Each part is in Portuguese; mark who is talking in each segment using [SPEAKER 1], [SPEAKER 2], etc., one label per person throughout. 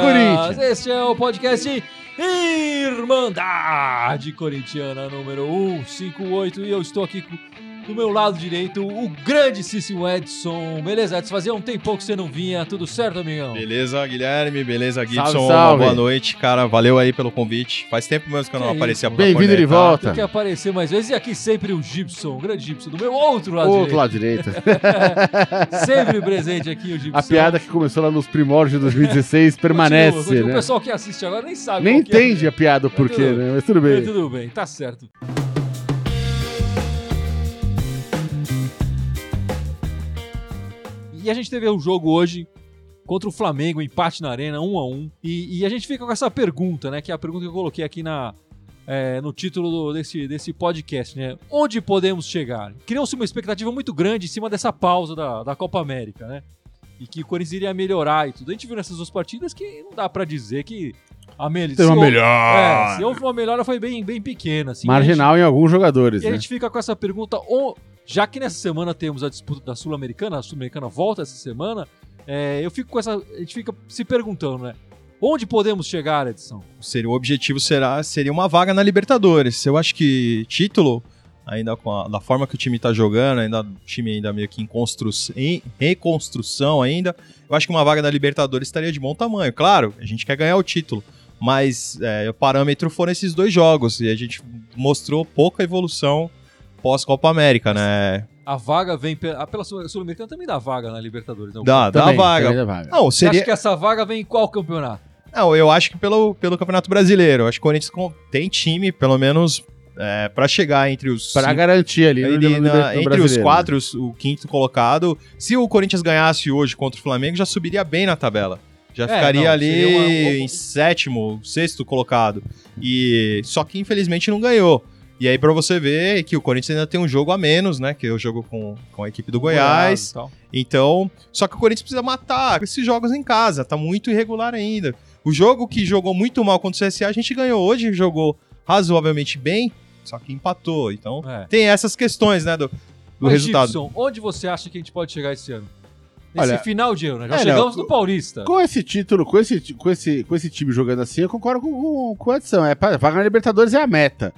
[SPEAKER 1] Corinthians!
[SPEAKER 2] Este é o podcast Irmandade Corintiana número 158 e eu estou aqui com do meu lado direito, o grandíssimo Edson. Beleza, Edson? Fazia um tempo que você não vinha. Tudo certo, amigão?
[SPEAKER 3] Beleza, Guilherme. Beleza, Gibson.
[SPEAKER 1] Salve, salve.
[SPEAKER 3] Boa noite, cara. Valeu aí pelo convite. Faz tempo mesmo que eu não
[SPEAKER 2] Que
[SPEAKER 3] aparecia pra
[SPEAKER 1] Bem-vindo de volta.
[SPEAKER 2] Tem que aparecer mais vezes. E aqui sempre o Gibson, o grande Gibson, do meu outro lado
[SPEAKER 1] Outro
[SPEAKER 2] direito.
[SPEAKER 1] lado direito.
[SPEAKER 2] Sempre presente aqui o Gibson.
[SPEAKER 1] A piada que começou lá nos primórdios de 2016
[SPEAKER 2] Continua,
[SPEAKER 1] permanece,
[SPEAKER 2] continua. O
[SPEAKER 1] né?
[SPEAKER 2] pessoal que assiste agora nem sabe
[SPEAKER 1] Nem
[SPEAKER 2] é.
[SPEAKER 1] entende a piada o porquê,
[SPEAKER 2] tudo-
[SPEAKER 1] né? Mas tudo bem.
[SPEAKER 2] Tudo bem, tá certo. E a gente teve um jogo hoje contra o Flamengo, empate na arena, 1 a 1 e, e a gente fica com essa pergunta, né? Que é a pergunta que eu coloquei aqui na, é, no título do- desse, desse podcast, né? Onde podemos chegar? Criou-se uma expectativa muito grande em cima dessa pausa da, da Copa América, né? E que o Corinthians iria melhorar e tudo. A gente viu nessas duas partidas que não dá pra dizer que a melhor.
[SPEAKER 1] Tem uma melhor.
[SPEAKER 2] É, se houve uma melhora foi bem, bem pequena. Assim,
[SPEAKER 1] Marginal em alguns jogadores,
[SPEAKER 2] E a
[SPEAKER 1] né?
[SPEAKER 2] gente fica com essa pergunta, já que nessa semana temos a disputa da Sul-Americana, a Sul-Americana volta essa semana, é, eu fico com essa. A gente fica se perguntando, né? Onde podemos chegar, edição?
[SPEAKER 3] Seria, o objetivo será, seria uma vaga na Libertadores. Eu acho que título, ainda com a, da forma que o time tá jogando, ainda o time ainda meio que em, constru, em reconstrução ainda, eu acho que uma vaga na Libertadores estaria de bom tamanho. Claro, a gente quer ganhar o título, mas é, o parâmetro foram esses dois jogos e a gente mostrou pouca evolução pós-Copa América, né?
[SPEAKER 2] A vaga vem pela, ah, pela Sul- Sul-Americana também dá vaga na Libertadores. Não?
[SPEAKER 3] Dá, dá a
[SPEAKER 1] Também,
[SPEAKER 3] vaga.
[SPEAKER 1] dá vaga.
[SPEAKER 3] Não,
[SPEAKER 2] Você
[SPEAKER 3] seria,
[SPEAKER 2] acha que essa vaga vem em qual campeonato?
[SPEAKER 3] Não, eu acho que pelo, pelo Campeonato Brasileiro. Eu acho que o Corinthians tem time, pelo menos, é, para chegar entre os.
[SPEAKER 1] Pra
[SPEAKER 3] cinco-
[SPEAKER 1] garantir ali no,
[SPEAKER 3] ali
[SPEAKER 1] no- no
[SPEAKER 3] na- entre os
[SPEAKER 1] brasileiro,
[SPEAKER 3] quatro, o quinto colocado. Se o Corinthians ganhasse hoje contra o Flamengo, já subiria bem na tabela. Já
[SPEAKER 2] É,
[SPEAKER 3] ficaria
[SPEAKER 2] não,
[SPEAKER 3] ali
[SPEAKER 2] uma-
[SPEAKER 3] em sétimo, sexto colocado. E só que infelizmente não ganhou. E aí pra você ver que o Corinthians ainda tem um jogo a menos, né? Que é o jogo com, com a equipe do Goiás.
[SPEAKER 2] tal.
[SPEAKER 3] Então, só que o Corinthians precisa matar esses jogos em casa, tá muito irregular ainda. O jogo que jogou muito mal contra o CSA, a gente ganhou hoje, jogou razoavelmente bem, só que empatou. Então,
[SPEAKER 2] É.
[SPEAKER 3] tem essas questões, né, do, do
[SPEAKER 2] Mas,
[SPEAKER 3] resultado.
[SPEAKER 2] Gibson, onde você acha que a gente pode chegar esse ano? Nesse
[SPEAKER 1] Olha,
[SPEAKER 2] final de ano, né? Já
[SPEAKER 1] é,
[SPEAKER 2] chegamos
[SPEAKER 1] não,
[SPEAKER 2] no Paulista.
[SPEAKER 1] Com esse título, com esse, com esse, com esse time jogando assim, eu concordo com, com, com a edição. É, vaga na Libertadores é a meta,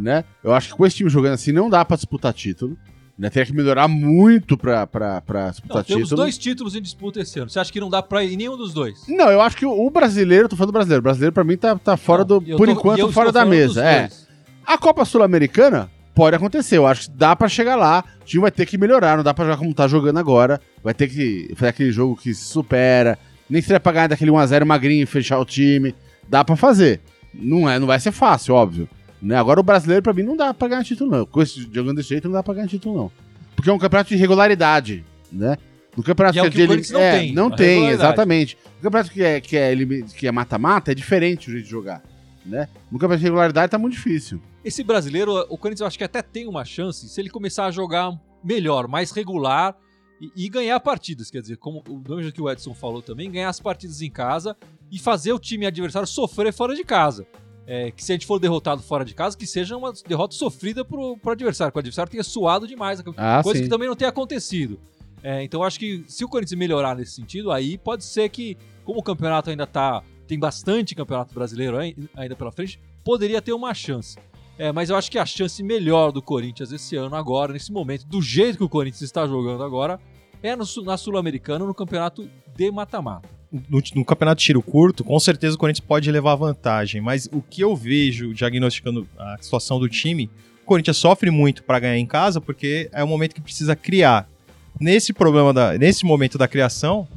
[SPEAKER 1] né? Eu acho que com esse time jogando assim não dá pra disputar título. Né? Tem que melhorar muito pra, pra, pra disputar
[SPEAKER 2] Não, temos
[SPEAKER 1] título.
[SPEAKER 2] dois títulos em disputa esse ano. Você acha que não dá pra ir em nenhum dos dois?
[SPEAKER 1] Não, eu acho que o, brasileiro, tô falando do brasileiro, o brasileiro pra mim tá, tá fora
[SPEAKER 2] Não,
[SPEAKER 1] do. Por
[SPEAKER 2] tô-
[SPEAKER 1] enquanto, fora da mesa. É.
[SPEAKER 2] dois.
[SPEAKER 1] A Copa Sul-Americana pode acontecer. Eu acho que dá pra chegar lá. O time vai ter que melhorar. Não dá pra jogar como tá jogando agora. Vai ter que fazer aquele jogo que se supera. Nem seria pra ganhar daquele 1x0 magrinho e fechar o time. Dá pra fazer. Não, é, não vai ser fácil, óbvio. Né? Agora o brasileiro, pra mim, não dá pra ganhar título, não. Com esse, jogando desse jeito, não dá pra ganhar título, não. Porque é um campeonato de regularidade, né? No campeonato
[SPEAKER 2] E é o
[SPEAKER 1] é
[SPEAKER 2] que
[SPEAKER 1] de
[SPEAKER 2] não
[SPEAKER 1] é,
[SPEAKER 2] tem,
[SPEAKER 1] Não tem, exatamente. O campeonato que é, que é, que é mata-mata é diferente o jeito de jogar. Né? No campeonato de regularidade tá muito difícil.
[SPEAKER 2] Esse brasileiro, o Corinthians eu acho que até tem uma chance se ele começar a jogar melhor, mais regular e, e ganhar partidas. Quer dizer, como o jeito que o Edson falou também, ganhar as partidas em casa e fazer o time adversário sofrer fora de casa. É, que se a gente for derrotado fora de casa, que seja uma derrota sofrida pro, pro adversário, que o adversário tenha suado demais,
[SPEAKER 1] Ah,
[SPEAKER 2] coisa
[SPEAKER 1] sim.
[SPEAKER 2] que também não tem acontecido. É, então acho que se o Corinthians melhorar nesse sentido, aí pode ser que, como o campeonato ainda tá. Tem bastante campeonato brasileiro ai- ainda pela frente, poderia ter uma chance. É, mas eu acho que a chance melhor do Corinthians esse ano, agora, nesse momento, do jeito que o Corinthians está jogando agora, é no na Sul-Americana, no campeonato de mata-mata.
[SPEAKER 3] No, no campeonato de tiro curto, com certeza o Corinthians pode levar vantagem, mas o que eu vejo diagnosticando a situação do time, o Corinthians sofre muito para ganhar em casa porque é o momento que precisa criar. Nesse problema da, nesse momento da criação,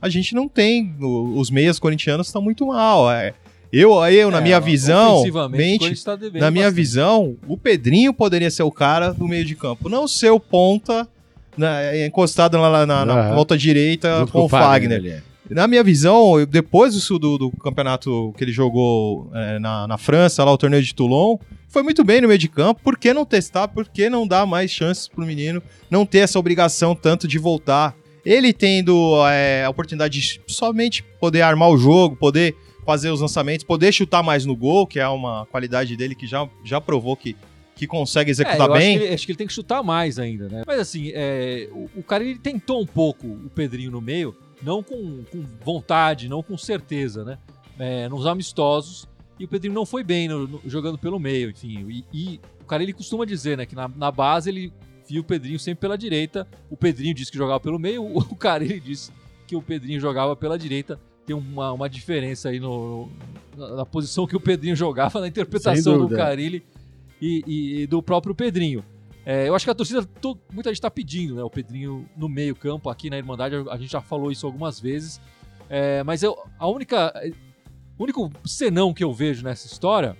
[SPEAKER 3] a gente não tem o- os meias corintianos estão muito mal. é. eu, eu na
[SPEAKER 2] É,
[SPEAKER 3] minha visão,
[SPEAKER 2] ofensivamente, o
[SPEAKER 3] mente,
[SPEAKER 2] tá
[SPEAKER 3] na minha
[SPEAKER 2] bastante.
[SPEAKER 3] visão, o Pedrinho poderia ser o cara do meio de campo, não ser o ponta né, encostado lá na, na
[SPEAKER 1] Aham.
[SPEAKER 3] ponta direita
[SPEAKER 1] Junto
[SPEAKER 3] com o Fagner.
[SPEAKER 1] ali, é.
[SPEAKER 3] Na minha visão, depois do, do, do campeonato que ele jogou é, na, na França, lá o torneio de Toulon, foi muito bem no meio de campo. Por que não testar? Por que não dar mais chances pro menino não ter essa obrigação tanto de voltar? Ele tendo é, a oportunidade de somente poder armar o jogo, poder fazer os lançamentos, poder chutar mais no gol, que é uma qualidade dele que já, já provou que, que consegue
[SPEAKER 2] É,
[SPEAKER 3] executar
[SPEAKER 2] eu
[SPEAKER 3] bem.
[SPEAKER 2] Acho que, ele, acho que ele tem que chutar mais ainda, né? Mas assim, é, o, o cara ele tentou um pouco o Pedrinho no meio, não com, com vontade, não com certeza, né? É, nos amistosos. E o Pedrinho não foi bem no- no- jogando pelo meio, enfim. E, e o cara ele costuma dizer, né, que na, na base ele via o Pedrinho sempre pela direita. O Pedrinho disse que jogava pelo meio, o, o cara ele disse que o Pedrinho jogava pela direita. Tem uma, uma diferença aí no, na, na posição que o Pedrinho jogava, na interpretação do. Carilli e, e- e do próprio Pedrinho. É, eu acho que a torcida, to- muita gente está pedindo, né? O Pedrinho no meio-campo aqui na Irmandade, a gente já falou isso algumas vezes. É, mas eu, a única. O único senão que eu vejo nessa história,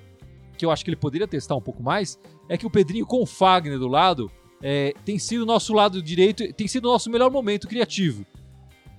[SPEAKER 2] que eu acho que ele poderia testar um pouco mais, é que o Pedrinho com o Fagner do lado é, tem sido o nosso lado direito, tem sido o nosso melhor momento criativo.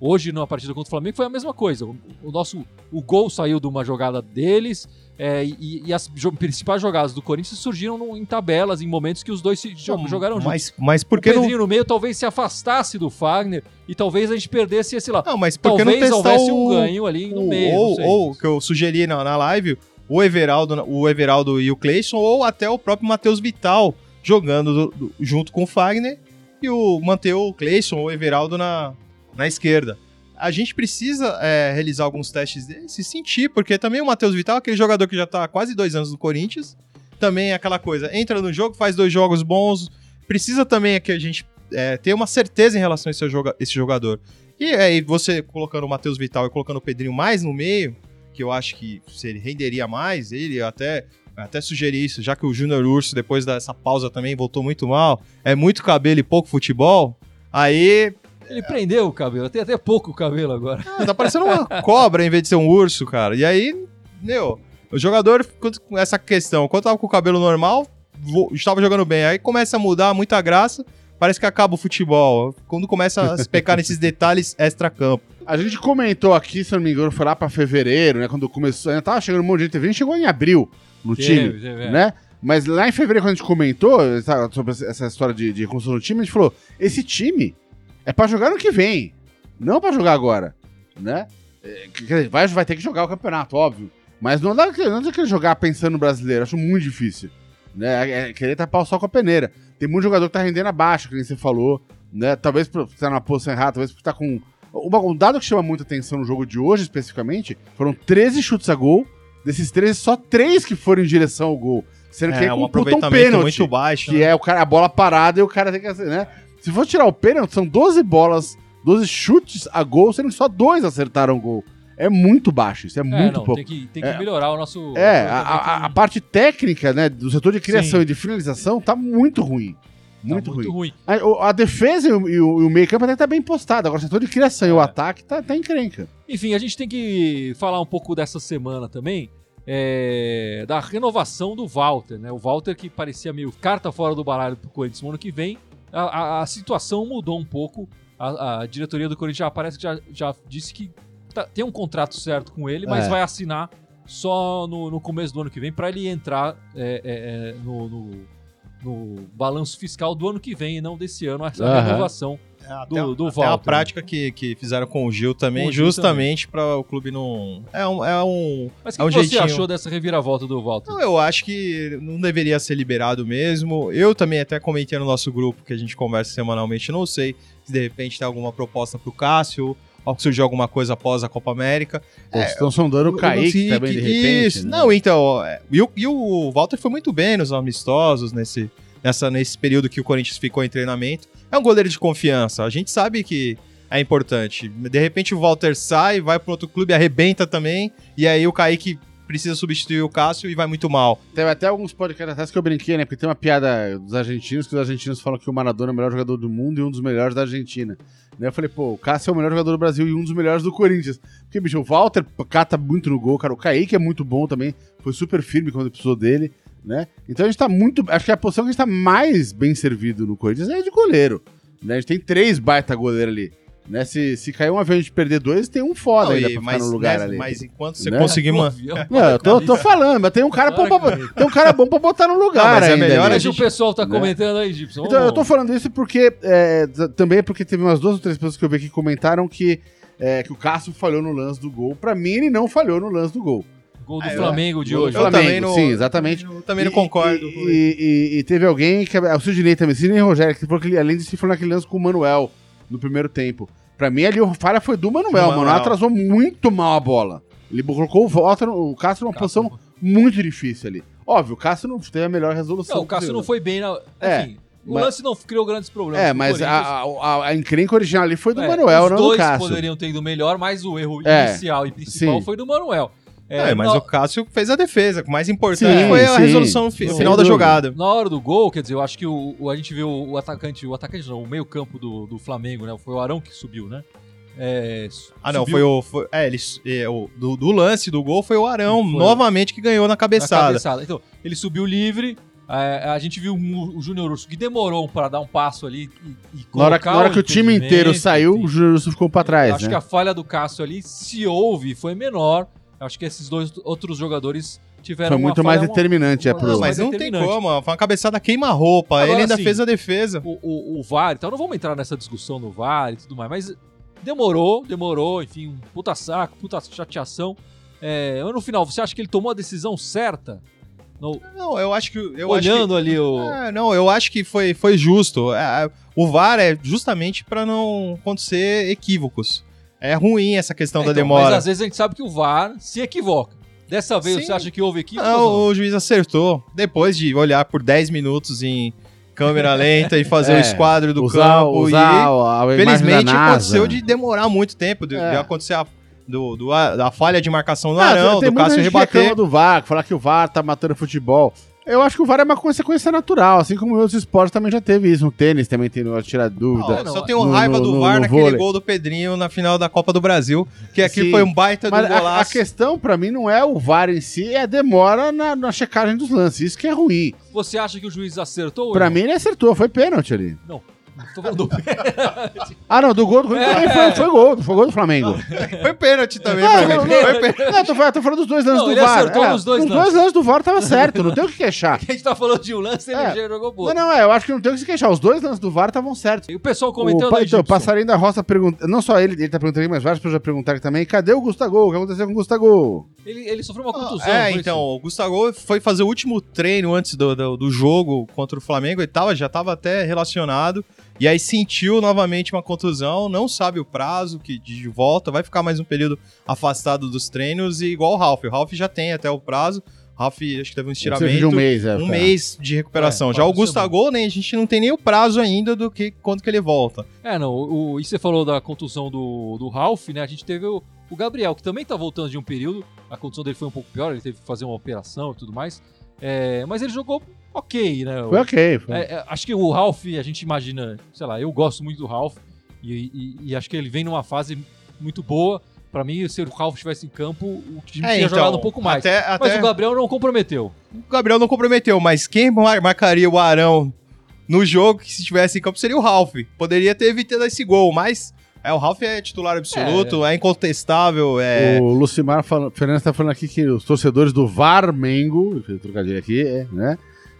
[SPEAKER 2] Hoje, na partida contra o Flamengo, foi a mesma coisa. O, o nosso o gol saiu de uma jogada deles é, e, e as jo- principais jogadas do Corinthians surgiram no- em tabelas, em momentos que os dois se jo- jogaram juntos.
[SPEAKER 3] Mas, mas por
[SPEAKER 2] O
[SPEAKER 3] que não.
[SPEAKER 2] Pedrinho no meio talvez se afastasse do Fagner e talvez a gente perdesse esse lá.
[SPEAKER 3] Não, mas por que não testar
[SPEAKER 2] houvesse
[SPEAKER 3] o,
[SPEAKER 2] um ganho ali no
[SPEAKER 3] o-
[SPEAKER 2] meio.
[SPEAKER 3] Ou,
[SPEAKER 2] não
[SPEAKER 3] ou que eu sugeri na, na live, o Everaldo, o Everaldo e o Cleison, ou até o próprio Matheus Vital jogando do- do- junto com o Fagner e o manter o Cleison ou o Everaldo na, na esquerda. A gente precisa é, realizar alguns testes desses e sentir, porque também o Matheus Vital, aquele jogador que já tá há quase dois anos no Corinthians, também é aquela coisa, entra no jogo, faz dois jogos bons, precisa também é que a gente é, ter uma certeza em relação a esse, joga- esse jogador. E aí você colocando o Matheus Vital e colocando o Pedrinho mais no meio, que eu acho que se ele renderia mais, ele até até sugeri isso, já que o Júnior Urso depois dessa pausa também voltou muito mal, é muito cabelo e pouco futebol. Aí
[SPEAKER 2] Ele prendeu o cabelo, tem até pouco cabelo agora.
[SPEAKER 3] ah, tá parecendo uma cobra em vez de ser um urso, cara. E aí, meu, o jogador quando- com essa questão, quando tava com o cabelo normal, vo- estava jogando bem. Aí começa a mudar muita graça, parece que acaba o futebol. Quando começa a se pecar nesses detalhes extra-campo.
[SPEAKER 1] A gente comentou aqui, se eu não me engano, foi lá pra fevereiro, né? Quando começou, ainda tava chegando um monte de gente. A gente chegou em abril no time,
[SPEAKER 2] Teve, teve, é.
[SPEAKER 1] né? Mas lá em fevereiro, quando a gente comentou essa- sobre essa história de, de construção do time, a gente falou: esse time é pra jogar no que vem, não pra jogar agora, né? É, vai, vai ter que jogar o campeonato, óbvio. Mas não dá, não dá que jogar pensando no brasileiro, acho muito difícil. Né? É, é querer tapar o sol com a peneira. Tem muito jogador que tá rendendo abaixo, que nem você falou, né? Talvez por estar na posição errada, talvez por estar com. Uma- um dado que chama muita atenção no jogo de hoje, especificamente, foram 13 chutes a gol. Desses 13, só 3 que foram em direção ao gol. Sendo que
[SPEAKER 3] É um
[SPEAKER 1] computa
[SPEAKER 3] aproveitamento muito baixo.
[SPEAKER 1] que
[SPEAKER 3] né?
[SPEAKER 1] é o cara, a bola parada e o cara tem que, né? Se for tirar o pênalti, são 12 bolas, 12 chutes a gol, sendo que só dois acertaram o gol. É muito baixo, isso é,
[SPEAKER 2] É,
[SPEAKER 1] muito
[SPEAKER 2] não,
[SPEAKER 1] pouco.
[SPEAKER 2] tem que, tem que
[SPEAKER 1] É.
[SPEAKER 2] melhorar o nosso.
[SPEAKER 1] É, a, a- a parte técnica, né, do setor de criação
[SPEAKER 2] Sim.
[SPEAKER 1] e de finalização tá muito ruim.
[SPEAKER 2] Tá
[SPEAKER 1] Muito, ruim.
[SPEAKER 2] ruim.
[SPEAKER 1] A, a defesa e o, e o- meio campo até tá bem postado. Agora, o setor de criação e o
[SPEAKER 2] É.
[SPEAKER 1] ataque tá, tá encrenca.
[SPEAKER 2] Enfim, a gente tem que falar um pouco dessa semana também. é, da renovação do Walter, né? O Walter que parecia meio carta fora do baralho pro Corinthians no ano que vem. A, a- a situação mudou um pouco. A, a diretoria do Corinthians já parece que já, já disse que tá- tem um contrato certo com ele, mas
[SPEAKER 1] É.
[SPEAKER 2] vai assinar só no, no começo do ano que vem para ele entrar é, é, é, no, no- no balanço fiscal do ano que vem e não desse ano, essa
[SPEAKER 1] Aham.
[SPEAKER 2] renovação.
[SPEAKER 3] É, até,
[SPEAKER 2] do- do
[SPEAKER 3] até a
[SPEAKER 2] Walter,
[SPEAKER 3] prática que, que fizeram com o Gil também,
[SPEAKER 2] o Gil
[SPEAKER 3] justamente para o clube não. É um. É um
[SPEAKER 2] Mas o
[SPEAKER 3] É
[SPEAKER 2] que
[SPEAKER 3] um
[SPEAKER 2] você
[SPEAKER 3] jeitinho.
[SPEAKER 2] achou dessa reviravolta do Walter?
[SPEAKER 3] Não, eu acho que não deveria ser liberado mesmo. Eu também até comentei no nosso grupo que a gente conversa semanalmente. Não sei se de repente tem alguma proposta pro Cássio, ou que surgiu alguma coisa após a Copa América.
[SPEAKER 1] Pô, estão sondando o Kaique também, de repente.
[SPEAKER 3] Isso.
[SPEAKER 1] né?
[SPEAKER 3] Não, então. é, E o, e o Walter foi muito bem nos amistosos, nesse, nessa, nesse período que o Corinthians ficou em treinamento. É um goleiro de confiança. A gente sabe que é importante. De repente o Walter sai, vai para outro clube, arrebenta também. E aí o Kaique precisa substituir o Cássio e vai muito mal.
[SPEAKER 1] Teve até alguns podcasts atrás que eu brinquei, né? Porque tem uma piada dos argentinos, que os argentinos falam que o Maradona é o melhor jogador do mundo e um dos melhores da Argentina. Eu falei, pô, o Cássio é o melhor jogador do Brasil e um dos melhores do Corinthians. Porque, bicho, o Walter cata muito no gol, cara. O Kaique é muito bom também. Foi super firme quando precisou dele, né? Então a gente tá muito. Acho que a posição que a gente tá mais bem servido no Corinthians é de goleiro. Né? A gente tem três baita goleiros ali. Né? Se, se cair um avião e a gente perder dois, tem um foda
[SPEAKER 3] Não,
[SPEAKER 1] ainda
[SPEAKER 3] e-
[SPEAKER 1] pra ficar no lugar
[SPEAKER 3] né,
[SPEAKER 1] ali.
[SPEAKER 3] mas enquanto você
[SPEAKER 1] Né?
[SPEAKER 3] conseguir
[SPEAKER 2] Um
[SPEAKER 3] man-
[SPEAKER 2] avião,
[SPEAKER 1] Não, eu tô, tô falando, mas tem um cara bom pra, tem um cara bom pra botar no lugar.
[SPEAKER 3] Não, mas é melhor gente-
[SPEAKER 2] o pessoal tá
[SPEAKER 1] né?
[SPEAKER 2] comentando aí, Gibson.
[SPEAKER 1] Então, eu tô falando isso porque. é, também é porque teve umas duas ou três pessoas que eu vi que comentaram que, é, que o Cássio falhou no lance do gol. Pra mim, ele não falhou no lance do gol.
[SPEAKER 2] Gol do
[SPEAKER 3] É,
[SPEAKER 2] Flamengo de hoje.
[SPEAKER 1] Flamengo,
[SPEAKER 3] também não-
[SPEAKER 1] sim, exatamente.
[SPEAKER 3] Eu também não concordo.
[SPEAKER 1] E, e- e- e teve alguém, que, o Sidney também, Sidney Rogério, que falou que além de se falou naquele lance com o Manuel no primeiro tempo. Pra mim, ali, o falha foi do Manuel. O Manuel
[SPEAKER 3] Manuel.
[SPEAKER 1] atrasou muito mal a bola. Ele colocou o, Walter, o Cássio numa posição muito difícil ali. Óbvio, o Cássio não teve a melhor resolução.
[SPEAKER 2] Não, o Cássio não foi bem na.
[SPEAKER 1] É,
[SPEAKER 2] Enfim, o
[SPEAKER 1] mas-
[SPEAKER 2] lance não criou grandes problemas.
[SPEAKER 1] É, mas a, a, a encrenca original ali foi do
[SPEAKER 2] É,
[SPEAKER 1] Manuel,
[SPEAKER 2] os
[SPEAKER 1] não do
[SPEAKER 2] dois
[SPEAKER 1] Cássio.
[SPEAKER 2] poderiam ter ido melhor, mas o erro
[SPEAKER 1] É,
[SPEAKER 2] inicial e principal
[SPEAKER 1] sim.
[SPEAKER 2] foi do Manuel.
[SPEAKER 3] É, mas
[SPEAKER 2] na,
[SPEAKER 3] o Cássio fez a defesa. O mais importante
[SPEAKER 1] Sim,
[SPEAKER 3] foi a
[SPEAKER 1] sim.
[SPEAKER 3] resolução no final da jogada.
[SPEAKER 2] na hora do gol, quer dizer, eu acho que o, o- a gente viu o atacante, o atacante não, o meio-campo do, do Flamengo, né? Foi o Arão que subiu, né? É,
[SPEAKER 3] Ah, não, foi o. Foi, é, ele, é, o do, do lance do gol foi o Arão,
[SPEAKER 2] Foi.
[SPEAKER 3] novamente, que ganhou na
[SPEAKER 2] na
[SPEAKER 3] cabeçada.
[SPEAKER 2] cabeçada. Então, ele subiu livre. é, a gente viu o, o Júnior Urso que demorou para dar um passo ali e, e
[SPEAKER 1] Na hora, na hora que o time inteiro saiu,
[SPEAKER 2] enfim.
[SPEAKER 1] o Júnior Russo ficou pra trás,
[SPEAKER 2] Acho
[SPEAKER 1] né?
[SPEAKER 2] que a falha do Cássio ali, se houve, foi menor. Acho que esses dois outros jogadores tiveram
[SPEAKER 1] Foi
[SPEAKER 2] uma
[SPEAKER 1] muito mais
[SPEAKER 2] falha, uma-
[SPEAKER 1] determinante, é
[SPEAKER 2] uma-
[SPEAKER 1] pro...
[SPEAKER 3] Não, mas não tem como, foi uma cabeçada queima-roupa. Ele ainda
[SPEAKER 2] assim,
[SPEAKER 3] fez a defesa.
[SPEAKER 2] o, o, o VAR, então não vamos entrar nessa discussão do VAR e tudo mais, mas demorou, demorou, enfim, um puta saco, puta chateação. É, mas no final, você acha que ele tomou a decisão certa? No-
[SPEAKER 3] Não, eu acho que. Eu
[SPEAKER 2] olhando ali o.
[SPEAKER 3] Acho que, é, não, eu acho que foi, foi justo. É, o VAR é justamente pra não acontecer equívocos. É ruim essa questão
[SPEAKER 2] É,
[SPEAKER 3] da
[SPEAKER 2] então,
[SPEAKER 3] demora.
[SPEAKER 2] Mas às vezes a gente sabe que o VAR se equivoca. Dessa vez
[SPEAKER 3] Sim.
[SPEAKER 2] você acha que houve equívoco?
[SPEAKER 3] Não,
[SPEAKER 2] ou não?
[SPEAKER 3] o juiz acertou. Depois de olhar por 10 minutos em câmera lenta e fazer o
[SPEAKER 1] É,
[SPEAKER 3] esquadro do
[SPEAKER 1] usar,
[SPEAKER 3] campo.
[SPEAKER 1] usar
[SPEAKER 3] e,
[SPEAKER 1] a,
[SPEAKER 3] felizmente
[SPEAKER 1] da NASA.
[SPEAKER 3] aconteceu de demorar muito tempo, de,
[SPEAKER 1] É.
[SPEAKER 3] de acontecer a, do, do- a, da falha de marcação do
[SPEAKER 1] Ah,
[SPEAKER 3] Arão,
[SPEAKER 1] tem
[SPEAKER 3] do Cássio rebater.
[SPEAKER 1] do VAR, que fala que o VAR tá matando futebol. Eu acho que o VAR é uma consequência natural, assim como em outros esportes também já teve isso. No tênis também tem de tirar dúvida.
[SPEAKER 3] Não,
[SPEAKER 2] não,
[SPEAKER 3] só tenho
[SPEAKER 1] no-
[SPEAKER 3] raiva
[SPEAKER 1] no-
[SPEAKER 3] do
[SPEAKER 1] no-
[SPEAKER 3] VAR
[SPEAKER 1] no
[SPEAKER 3] naquele
[SPEAKER 1] vôlei.
[SPEAKER 3] gol do Pedrinho na final da Copa do Brasil, que aqui
[SPEAKER 1] Sim.
[SPEAKER 3] foi um baita de um
[SPEAKER 1] Mas a, a
[SPEAKER 3] golaço.
[SPEAKER 1] questão pra mim não é o VAR em si, é a demora na, na checagem dos lances. Isso que é ruim.
[SPEAKER 2] Você acha que o juiz acertou? não?
[SPEAKER 1] mim ele acertou, foi pênalti ali.
[SPEAKER 2] Não. Tô falando do
[SPEAKER 1] Ah, não, do gol do Corinthians
[SPEAKER 2] É.
[SPEAKER 1] também foi, foi gol, foi gol do Flamengo.
[SPEAKER 3] Foi pênalti também
[SPEAKER 1] Não, não, não.
[SPEAKER 3] Foi pênalti.
[SPEAKER 1] Não, tô, falando- tô falando dos dois lances
[SPEAKER 2] Não,
[SPEAKER 1] do
[SPEAKER 2] ele
[SPEAKER 1] VAR.
[SPEAKER 2] acertou nos dois
[SPEAKER 1] Os
[SPEAKER 2] lances.
[SPEAKER 1] dois lances do VAR tava certo, não tem o que queixar.
[SPEAKER 2] A gente tá falando de um lance, ele
[SPEAKER 1] É.
[SPEAKER 2] já jogou boa.
[SPEAKER 1] Não, não, é, eu acho que não tem o que se queixar. Os dois lances do VAR estavam certos.
[SPEAKER 2] E o pessoal
[SPEAKER 1] O,
[SPEAKER 2] comentando aí,
[SPEAKER 1] então, o. Passarinho da Roça pergunta. Não só ele, ele tá perguntando aqui, mas várias pessoas já perguntaram também. Cadê o Gustavo? O que aconteceu com o Gustavo?
[SPEAKER 2] Ele, ele sofreu uma contusão.
[SPEAKER 3] É, então,
[SPEAKER 2] isso?
[SPEAKER 3] o Gustavo foi fazer o último treino antes do, do, do jogo contra o Flamengo e tava, já tava até relacionado. E aí sentiu novamente uma contusão, não sabe o prazo que de volta, vai ficar mais um período afastado dos treinos e igual o Ralf. O Ralf já tem até o prazo. O Ralf acho que teve um estiramento.
[SPEAKER 1] de um mês, é.
[SPEAKER 3] um mês de recuperação.
[SPEAKER 2] É,
[SPEAKER 3] Já o Gustavo, nem, a gente não tem nem o prazo ainda do que quando que ele volta.
[SPEAKER 2] É, não, o, o- e você falou da contusão do, do Ralph, né? A gente teve o, o Gabriel, que também tá voltando de um período. A contusão dele foi um pouco pior, ele teve que fazer uma operação e tudo mais. É, mas ele jogou ok, né?
[SPEAKER 1] Foi ok. Foi.
[SPEAKER 2] É, é, acho que o Ralph, a gente imagina, sei lá, eu gosto muito do Ralph e, e- e acho que ele vem numa fase muito boa. Pra mim, se o Ralph estivesse em campo, o time
[SPEAKER 3] É,
[SPEAKER 2] tinha
[SPEAKER 3] então,
[SPEAKER 2] jogado um pouco mais.
[SPEAKER 3] Até,
[SPEAKER 2] Mas
[SPEAKER 3] até
[SPEAKER 2] o Gabriel não comprometeu.
[SPEAKER 3] o Gabriel não comprometeu, mas quem mar- marcaria o Arão no jogo que se estivesse em campo seria o Ralf. Poderia ter evitado esse gol, mas é, o Ralf é titular absoluto, é, incontestável, é...
[SPEAKER 1] O Lucimar fala- Fernandes tá falando aqui que os torcedores do fiz um trocadilho aqui, é, né?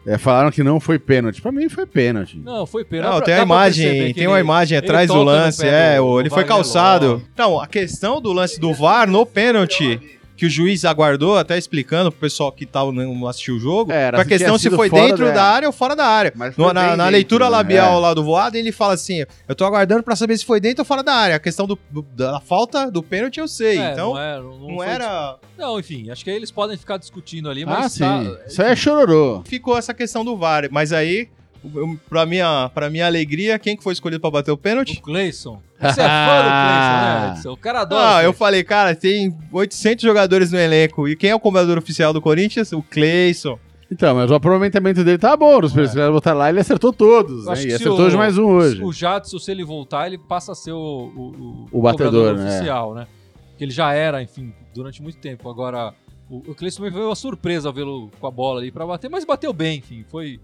[SPEAKER 1] É, falaram que não foi pênalti. Pra mim foi pênalti.
[SPEAKER 2] Não, foi pena.
[SPEAKER 3] Não, tem
[SPEAKER 2] pra-
[SPEAKER 3] a
[SPEAKER 2] dá pra perceber
[SPEAKER 3] imagem, tem uma imagem atrás do lance, é,
[SPEAKER 2] do-
[SPEAKER 3] ele foi calçado. Então, a questão do lance do VAR no pênalti, que o juiz aguardou, até explicando pro pessoal que tava, não assistiu o jogo,
[SPEAKER 1] É, era
[SPEAKER 3] pra questão se foi dentro
[SPEAKER 1] da-
[SPEAKER 3] da área ou fora da área.
[SPEAKER 1] Mas
[SPEAKER 3] No- na na
[SPEAKER 1] dentro,
[SPEAKER 3] leitura
[SPEAKER 1] né?
[SPEAKER 3] labial
[SPEAKER 1] É.
[SPEAKER 3] lá do voado, ele fala assim: eu tô aguardando pra saber se foi dentro ou fora da área. A questão do, do- da falta do pênalti eu sei.
[SPEAKER 2] É,
[SPEAKER 3] então,
[SPEAKER 2] não, é, não,
[SPEAKER 3] não,
[SPEAKER 2] foi-
[SPEAKER 3] era.
[SPEAKER 2] Não, enfim, acho que aí eles podem ficar discutindo ali,
[SPEAKER 1] Ah,
[SPEAKER 2] mas
[SPEAKER 1] sim.
[SPEAKER 2] tá-
[SPEAKER 1] Isso aí é chororô.
[SPEAKER 3] Ficou essa questão do VAR. Mas aí, pra minha, pra minha alegria, quem que foi escolhido pra bater o pênalti?
[SPEAKER 2] O Cleison. Você é fã do Cleison? O cara adora.
[SPEAKER 3] Ah,
[SPEAKER 2] o
[SPEAKER 3] eu falei, cara, tem 800 jogadores no elenco. E quem é o comendador oficial do Corinthians? O Cleison.
[SPEAKER 1] Então, mas o aproveitamento dele tá bom. Os primeiros caras botaram lá, ele acertou todos. Né? E acertou
[SPEAKER 2] o-
[SPEAKER 1] de mais um hoje.
[SPEAKER 2] O Jadson, se ele voltar, ele passa a ser o, o,
[SPEAKER 1] O batedor,
[SPEAKER 2] cobrador
[SPEAKER 1] né?
[SPEAKER 2] oficial, né? Que ele já era, enfim, durante muito tempo. Agora, o, o Cleison também foi uma surpresa vê-lo com a bola ali pra bater, mas bateu bem, enfim. Foi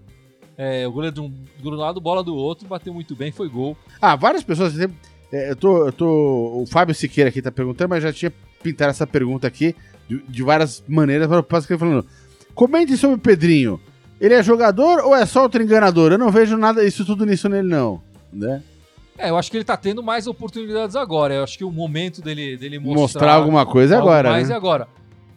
[SPEAKER 2] é, o goleiro de um, do lado, bola do outro, bateu muito bem, foi gol.
[SPEAKER 1] Ah, várias pessoas. É, eu, tô, eu tô. O Fábio Siqueira aqui tá perguntando, mas já tinha pintado essa pergunta aqui de, de várias maneiras. Para falando. Comente sobre o Pedrinho. Ele é jogador ou é só outro enganador? Eu não vejo nada, isso tudo nisso nele, não. Né?
[SPEAKER 2] É, eu acho que ele tá tendo mais oportunidades agora. Eu acho que o momento dele, dele mostrar,
[SPEAKER 1] Mostrar, alguma coisa é agora.
[SPEAKER 2] mais
[SPEAKER 1] né?
[SPEAKER 2] é agora.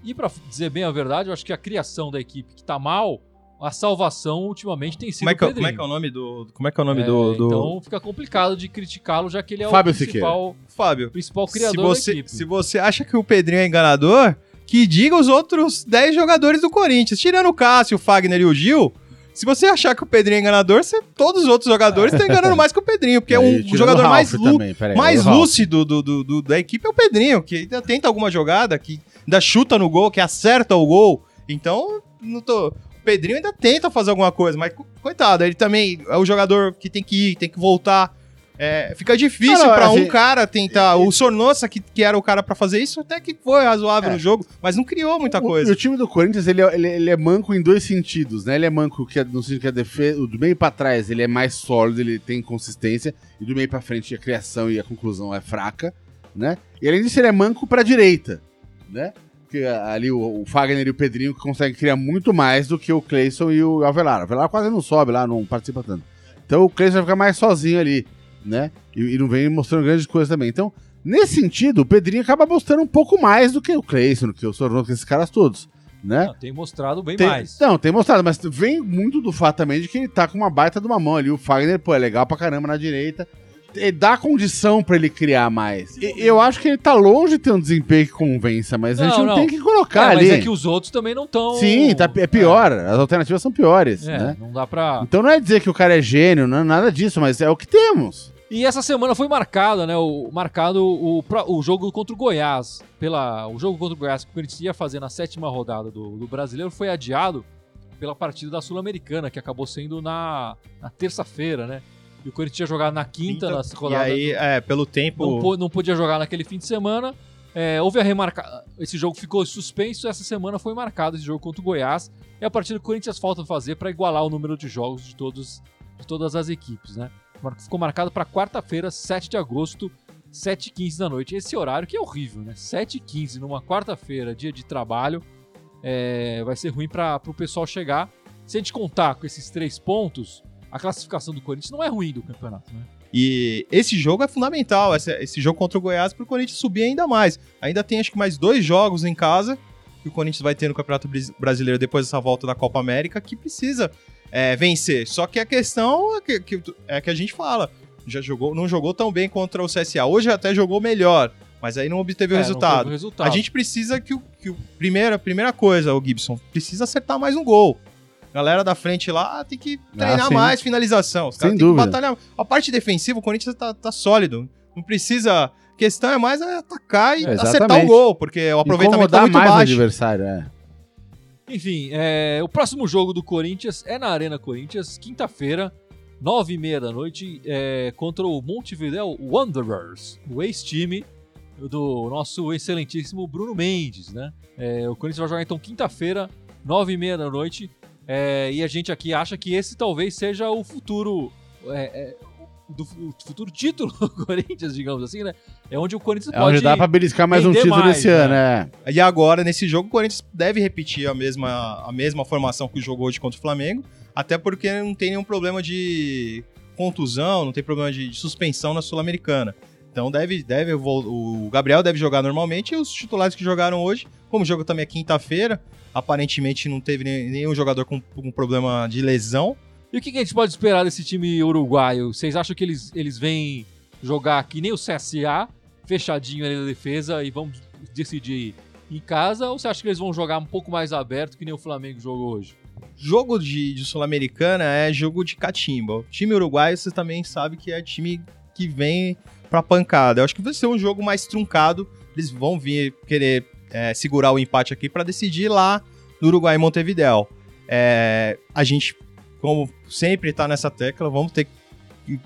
[SPEAKER 2] E pra dizer bem a verdade, eu acho que a criação da equipe que tá mal, a salvação ultimamente tem sido
[SPEAKER 3] Como é, que,
[SPEAKER 2] o
[SPEAKER 3] é- como é
[SPEAKER 2] Pedrinho.
[SPEAKER 3] que é o nome do. Como é que é o nome
[SPEAKER 2] É,
[SPEAKER 3] do, do-
[SPEAKER 2] Então fica complicado de criticá-lo, já que ele é
[SPEAKER 1] Fábio
[SPEAKER 2] o principal,
[SPEAKER 3] Fábio?
[SPEAKER 2] principal
[SPEAKER 3] Se
[SPEAKER 2] criador
[SPEAKER 3] você,
[SPEAKER 2] da equipe.
[SPEAKER 3] se você acha que o Pedrinho é enganador, que diga os outros 10 jogadores do Corinthians. Tirando o Cássio, o Fagner e o Gil. Se você achar que o Pedrinho é enganador, você- todos os outros jogadores estão enganando mais que o Pedrinho, porque é
[SPEAKER 1] Aí,
[SPEAKER 3] um, jogador mais, lu-
[SPEAKER 1] também, peraí,
[SPEAKER 3] mais lúcido do, do- do- da equipe é o Pedrinho, que ainda tenta alguma jogada, que ainda chuta no gol, que acerta o gol. Então, não tô. O Pedrinho ainda tenta fazer alguma coisa, mas co- coitado, ele também é o jogador que tem que ir, tem que voltar. É, fica difícil
[SPEAKER 1] assim,
[SPEAKER 3] um cara tentar. O Sornossa, que, que era o cara pra fazer isso, até que foi razoável
[SPEAKER 1] É.
[SPEAKER 3] no jogo, mas não criou muita
[SPEAKER 1] O-
[SPEAKER 3] coisa.
[SPEAKER 1] O time do Corinthians, ele é, ele, ele é manco em dois sentidos, né? Ele é manco que é- no sentido que a defesa, do meio pra trás, ele é mais sólido, ele tem consistência, e do meio pra frente a criação e a conclusão é fraca, né? E além disso, ele é manco pra direita, né? Porque ali o, o Fagner e o Pedrinho conseguem criar muito mais do que o Cleison e o Avelar. O Avelar quase não sobe lá, não participa tanto. Então o Cleison vai ficar mais sozinho ali, né? E, e não vem mostrando grandes coisas também. Então, nesse sentido, o Pedrinho acaba mostrando um pouco mais do que o Cleison, do que o Sornoso, que esses caras todos, né?
[SPEAKER 2] Não, tem mostrado bem
[SPEAKER 1] Tem-
[SPEAKER 2] mais.
[SPEAKER 1] Não, tem mostrado, mas vem muito do fato também de que ele tá com uma baita de uma mão ali. O Fagner, pô, é legal pra caramba na direita. E dá condição pra ele criar mais. Eu acho que ele tá longe de ter um desempenho que convença, mas a
[SPEAKER 2] Não,
[SPEAKER 1] gente não,
[SPEAKER 2] não.
[SPEAKER 1] tem que colocar
[SPEAKER 2] É,
[SPEAKER 1] ali.
[SPEAKER 2] mas é que os outros também não estão.
[SPEAKER 1] Sim, tá, é pior. As alternativas são piores,
[SPEAKER 2] É,
[SPEAKER 1] né?
[SPEAKER 2] não dá pra.
[SPEAKER 1] Então não é dizer que o cara é gênio, não é nada disso, mas é o que temos.
[SPEAKER 2] E essa semana foi marcada, né? O, marcado o, o jogo contra o Goiás. Pela, o jogo contra o Goiás que o Corinthians ia fazer na sétima rodada do, do brasileiro foi adiado pela partida da Sul-Americana, que acabou sendo na, na terça-feira, né? E o Corinthians ia jogar na quinta, na
[SPEAKER 3] e
[SPEAKER 2] rodada.
[SPEAKER 3] aí,
[SPEAKER 2] do-
[SPEAKER 3] é, pelo tempo.
[SPEAKER 2] não, não podia jogar naquele fim de semana. É, houve a remarca... Esse jogo ficou suspenso. Essa semana foi marcado esse jogo contra o Goiás. É a partida que o Corinthians falta fazer para igualar o número de jogos de, todos, de todas as equipes, né? Ficou marcado para quarta-feira, 7 de agosto, 7h15 da noite. Esse horário que é horrível, né? 7h15 numa quarta-feira, dia de trabalho, é, vai ser ruim para o pessoal chegar. Se a gente contar com esses três pontos, a classificação do Corinthians não é ruim do campeonato, né?
[SPEAKER 3] E esse jogo é fundamental, esse, esse jogo contra o Goiás, para o Corinthians subir ainda mais. Ainda tem acho que mais dois jogos em casa que o Corinthians vai ter no Campeonato Brasileiro depois dessa volta da Copa América que precisa é, vencer. Só que a questão é que, que- é que a gente fala, já jogou, não jogou tão bem contra o CSA. Hoje até jogou melhor, mas aí não obteve o
[SPEAKER 2] É, não
[SPEAKER 3] resultado.
[SPEAKER 2] o resultado.
[SPEAKER 3] A gente precisa que o. Que o primeira, primeira coisa, o Gibson, precisa acertar mais um gol. Galera da frente lá tem que treinar
[SPEAKER 1] sim.
[SPEAKER 3] mais finalização. Os
[SPEAKER 1] Sem
[SPEAKER 3] caras têm que
[SPEAKER 1] dúvida.
[SPEAKER 3] batalhar. A parte defensiva, o Corinthians tá, tá sólido. Não precisa. A questão é mais atacar e
[SPEAKER 1] É,
[SPEAKER 3] acertar o gol, porque o aproveitamento tá muito
[SPEAKER 1] mais o
[SPEAKER 3] baixo.
[SPEAKER 1] adversário, é.
[SPEAKER 2] Enfim, é, o próximo jogo do Corinthians é na Arena Corinthians, quinta-feira, nove e meia da noite, é, contra o Montevideo Wanderers, o ex-time do nosso excelentíssimo Bruno Mendes, né? É, o Corinthians vai jogar então quinta-feira, nove e meia da noite, é, e a gente aqui acha que esse talvez seja o futuro... é, é, do fu- futuro título do Corinthians, digamos assim, né? É onde o Corinthians
[SPEAKER 1] É
[SPEAKER 2] pode...
[SPEAKER 1] onde dá pra beliscar mais um título
[SPEAKER 2] mais,
[SPEAKER 1] esse
[SPEAKER 2] né?
[SPEAKER 1] ano, é.
[SPEAKER 3] E agora, nesse jogo, o Corinthians deve repetir a mesma, a mesma formação que jogou hoje contra o Flamengo, até porque não tem nenhum problema de contusão, não tem problema de, de suspensão na Sul-Americana. Então deve, deve o Gabriel deve jogar normalmente e os titulares que jogaram hoje, como o jogo também é quinta-feira, aparentemente não teve nenhum jogador com, com problema de lesão.
[SPEAKER 2] E o que, que a gente pode esperar desse time uruguaio? Vocês acham que eles, eles vêm jogar que nem o CSA, fechadinho ali na defesa e vão decidir em casa? Ou você acha que eles vão jogar um pouco mais aberto que nem o Flamengo jogou hoje?
[SPEAKER 3] Jogo de, de Sul-Americana é jogo de catimba. O time uruguaio, você também sabe que é time que vem pra pancada. Eu acho que vai ser um jogo mais truncado. Eles vão vir querer é, segurar o empate aqui pra decidir lá no Uruguai, em Montevideo. É, a gente, como sempre tá nessa tecla, vamos ter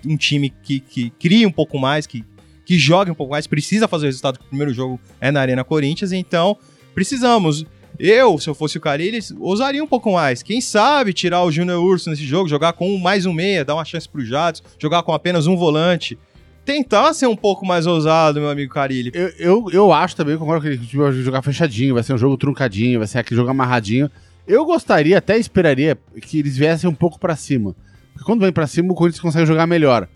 [SPEAKER 3] um time que, que crie um pouco mais, que, que jogue um pouco mais, precisa fazer o resultado, que o primeiro jogo é na Arena Corinthians, então precisamos. Eu, se eu fosse o Carilli, ousaria um pouco mais. Quem sabe tirar o Júnior Urso nesse jogo, jogar com mais um meia, dar uma chance pro Jatos, jogar com apenas um volante. Tentar ser um pouco mais ousado, meu amigo Carilli.
[SPEAKER 1] Eu, eu, eu acho também, concordo que time vai jogar fechadinho, vai ser um jogo truncadinho, vai ser aquele jogo amarradinho. Eu gostaria, até esperaria, que eles viessem um pouco pra cima. Porque quando vem pra cima, o Corinthians consegue jogar melhor.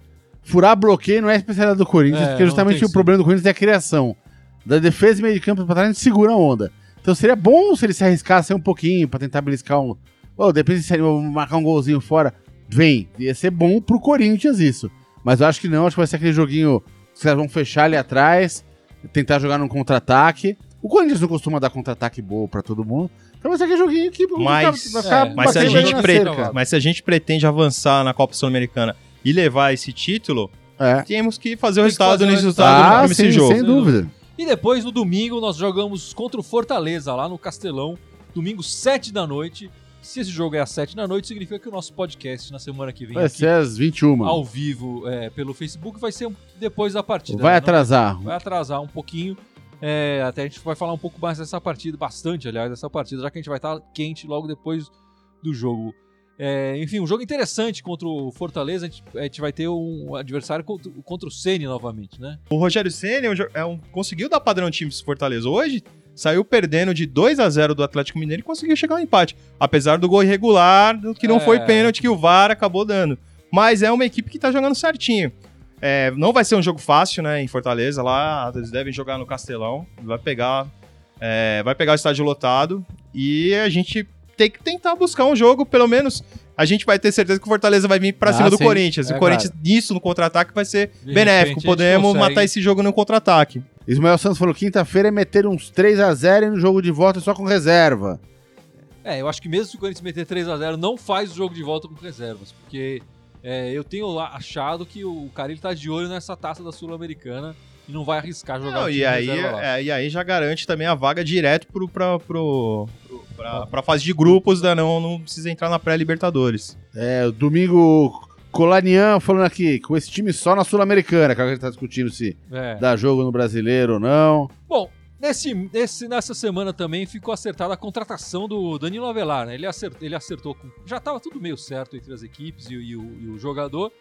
[SPEAKER 1] Furar bloqueio não é a especialidade do Corinthians,
[SPEAKER 2] É,
[SPEAKER 1] porque justamente o problema do Corinthians é a criação. Da defesa e meio de campo pra trás, a gente segura a onda. Então seria bom se eles se arriscassem um pouquinho pra tentar beliscar um, Ô, depende se vou marcar um golzinho fora. Vem. Ia ser bom pro Corinthians isso. Mas eu acho que não, acho que vai ser aquele joguinho que os caras vão fechar ali atrás, tentar jogar num contra-ataque. O Corinthians não costuma dar contra-ataque bom pra todo mundo. Então vai ser aquele joguinho que
[SPEAKER 3] Mas-
[SPEAKER 1] vai ficar
[SPEAKER 2] é,
[SPEAKER 3] Mas se, a gente pre- mas se a gente pretende avançar na Copa Sul-Americana e levar esse título,
[SPEAKER 1] É.
[SPEAKER 3] temos que fazer o resultado nesse
[SPEAKER 2] resultado
[SPEAKER 3] resultado
[SPEAKER 1] Ah,
[SPEAKER 3] nesse
[SPEAKER 1] sim,
[SPEAKER 3] jogo.
[SPEAKER 1] sem dúvida.
[SPEAKER 2] E depois, no domingo, nós jogamos contra o Fortaleza, lá no Castelão. Domingo, 7 da noite. Se esse jogo é às 7 da noite, significa que o nosso podcast na semana que vem
[SPEAKER 1] Vai
[SPEAKER 2] aqui,
[SPEAKER 1] ser às 21.
[SPEAKER 2] ao vivo é, pelo Facebook vai ser depois da partida.
[SPEAKER 1] Vai
[SPEAKER 2] né?
[SPEAKER 1] atrasar.
[SPEAKER 2] Vai atrasar um pouquinho. É, até a gente vai falar um pouco mais dessa partida, bastante, aliás, dessa partida, já que a gente vai estar quente logo depois do jogo. É, enfim, um jogo interessante contra o Fortaleza. A gente, a gente vai ter um adversário contra, contra o Ceni novamente, né?
[SPEAKER 3] O Rogério Ceni é um é um- conseguiu dar padrão time pro Fortaleza hoje. Saiu perdendo de 2 a 0 do Atlético Mineiro e conseguiu chegar ao empate. Apesar do gol irregular, que não
[SPEAKER 2] É.
[SPEAKER 3] foi pênalti, que o VAR acabou dando. Mas é uma equipe que tá jogando certinho. É, não vai ser um jogo fácil, né? Em Fortaleza, lá eles devem jogar no Castelão. Vai pegar, é, vai pegar o estádio lotado. E a gente tem que tentar buscar um jogo, pelo menos. A gente vai ter certeza que o Fortaleza vai vir pra
[SPEAKER 1] Ah,
[SPEAKER 3] cima do
[SPEAKER 1] sim.
[SPEAKER 3] Corinthians.
[SPEAKER 1] É
[SPEAKER 3] o Corinthians, nisso, no contra-ataque, vai ser benéfico. Podemos matar esse jogo no contra-ataque.
[SPEAKER 1] Ismael Santos falou: quinta-feira é meter uns 3x0 e no jogo de volta só com reserva.
[SPEAKER 2] É, eu acho que mesmo se o Corinthians meter 3x0, não faz o jogo de volta com reservas, porque é, eu tenho achado que o cara ele tá de olho nessa taça da Sul-Americana e não vai arriscar jogar
[SPEAKER 3] Não,
[SPEAKER 2] o time
[SPEAKER 3] e, aí,
[SPEAKER 2] reserva lá.
[SPEAKER 3] é, e aí já garante também a vaga direto pro, pra, pro, pro, pra, pra fase de grupos, né? não, não precisa entrar na pré-Libertadores.
[SPEAKER 1] É, domingo Colanian falando aqui, com esse time só na Sul-Americana, que a gente tá discutindo se
[SPEAKER 2] É.
[SPEAKER 1] dá jogo no brasileiro ou não.
[SPEAKER 2] Bom, nesse, nesse- nessa semana também ficou acertada a contratação do Danilo Avelar, né? Ele acertou, ele acertou com. Já tava tudo meio certo entre as equipes e, o- e o, e o jogador,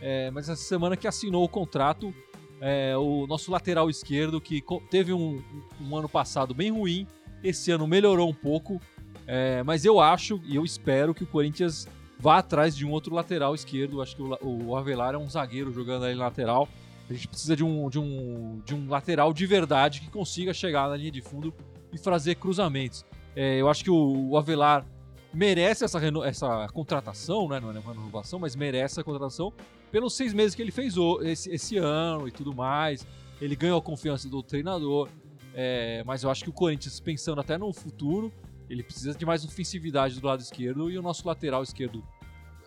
[SPEAKER 2] é, mas essa semana que assinou o contrato, é, o nosso lateral esquerdo, que teve um, um ano passado bem ruim, esse ano melhorou um pouco, é, mas eu acho e eu espero que o Corinthians vá atrás de um outro lateral esquerdo. Acho que o, o Avelar é um zagueiro jogando ali lateral. A gente precisa de um, de, um, de um lateral de verdade que consiga chegar na linha de fundo e fazer cruzamentos. É, eu acho que o, o Avelar merece essa, reno- essa contratação, né? não é uma renovação, mas merece essa contratação pelos seis meses que ele fez esse, esse ano e tudo mais. Ele ganhou a confiança do treinador. É, mas eu acho que o Corinthians, pensando até no futuro, ele precisa de mais ofensividade do lado esquerdo e o nosso lateral esquerdo,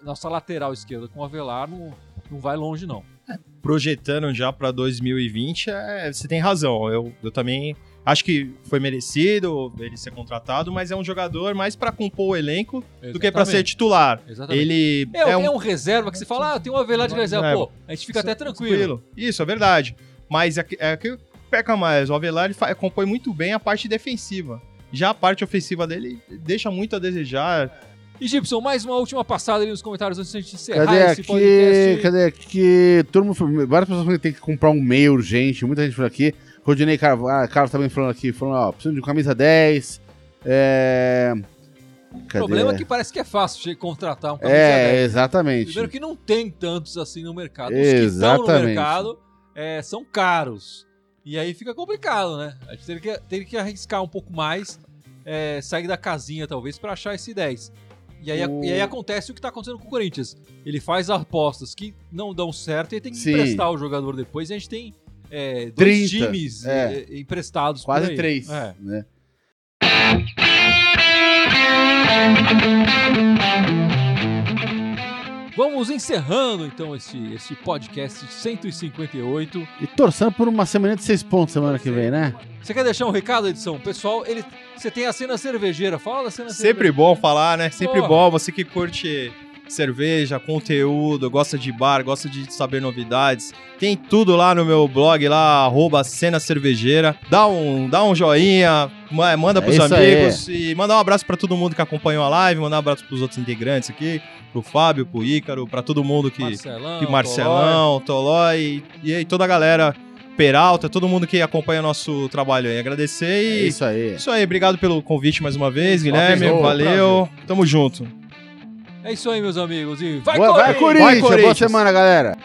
[SPEAKER 2] nossa lateral esquerda com o Avelar não, não vai longe, não.
[SPEAKER 3] Projetando já pra 2020, é, você tem razão. Eu, eu também acho que foi merecido ele ser contratado, mas é um jogador mais pra compor o elenco do que pra ser titular.
[SPEAKER 2] Exatamente.
[SPEAKER 3] Ele
[SPEAKER 2] É, é, um... reserva que você fala, ah, tem um Avelar de reserva. Pô, a gente fica até tranquilo.
[SPEAKER 3] Isso, é verdade. Mas é que, é que peca mais. O Avelar ele compõe muito bem a parte defensiva. Já a parte ofensiva dele deixa muito a desejar.
[SPEAKER 2] E Gibson, mais uma última passada ali nos comentários antes de a gente encerrar
[SPEAKER 1] Cadê
[SPEAKER 2] esse
[SPEAKER 1] aqui?
[SPEAKER 2] podcast.
[SPEAKER 1] Cadê aqui? Todo mundo, várias pessoas falam que tem que comprar um meio urgente, muita gente falando aqui. Rodinei Carlos, ah, Carlos também falando aqui, falando, ó, preciso de camisa 10. É.
[SPEAKER 2] O problema é que parece que é fácil contratar um camisa
[SPEAKER 1] É,
[SPEAKER 2] 10.
[SPEAKER 1] exatamente.
[SPEAKER 2] Primeiro que não tem tantos assim no mercado. Os que estão no
[SPEAKER 1] Exatamente.
[SPEAKER 2] mercado é, são caros. E aí fica complicado, né? A gente teria que, teria que arriscar um pouco mais, é, sair da casinha talvez pra achar esse 10. E aí,
[SPEAKER 1] O-
[SPEAKER 2] e aí acontece o que tá acontecendo com o Corinthians. Ele faz apostas que não dão certo e tem que
[SPEAKER 1] Sim.
[SPEAKER 2] emprestar o jogador depois. E a gente tem é, dois
[SPEAKER 1] 30,
[SPEAKER 2] times
[SPEAKER 1] é.
[SPEAKER 2] é, emprestados
[SPEAKER 1] Quase três.
[SPEAKER 2] É.
[SPEAKER 1] Né?
[SPEAKER 2] Vamos encerrando então esse, esse podcast 158.
[SPEAKER 1] E torçando por uma semana de seis pontos semana que vem, né?
[SPEAKER 2] Você quer deixar um recado, edição? Pessoal, ele, você tem a cena cervejeira. Fala da cena
[SPEAKER 3] Sempre bom falar, né? Sempre
[SPEAKER 2] Porra.
[SPEAKER 3] bom. Você que curte cerveja, conteúdo, gosta de bar, gosta de saber novidades. Tem tudo lá no meu blog, lá, arroba Cena Cervejeira. Dá um, dá um joinha, ma- manda
[SPEAKER 1] É
[SPEAKER 3] pros
[SPEAKER 1] isso
[SPEAKER 3] amigos e manda um abraço pra todo mundo que acompanhou a live, mandar um abraço pros outros integrantes aqui, pro Fábio, pro Ícaro, pra todo mundo que,
[SPEAKER 2] Marcelão,
[SPEAKER 3] que Marcelão, Tolói e aí toda a galera, Peralta, todo mundo que acompanha nosso trabalho aí. Agradecer
[SPEAKER 1] É
[SPEAKER 3] e
[SPEAKER 1] isso aí.
[SPEAKER 3] isso aí, obrigado pelo convite mais uma vez, Guilherme.
[SPEAKER 1] Prazer,
[SPEAKER 3] valeu. Tamo junto.
[SPEAKER 2] É isso aí, meus amigos. E vai,
[SPEAKER 1] Boa, Corinthians! Vai,
[SPEAKER 2] Corinthians!
[SPEAKER 3] Vai, Corinthians!
[SPEAKER 1] Boa semana, galera!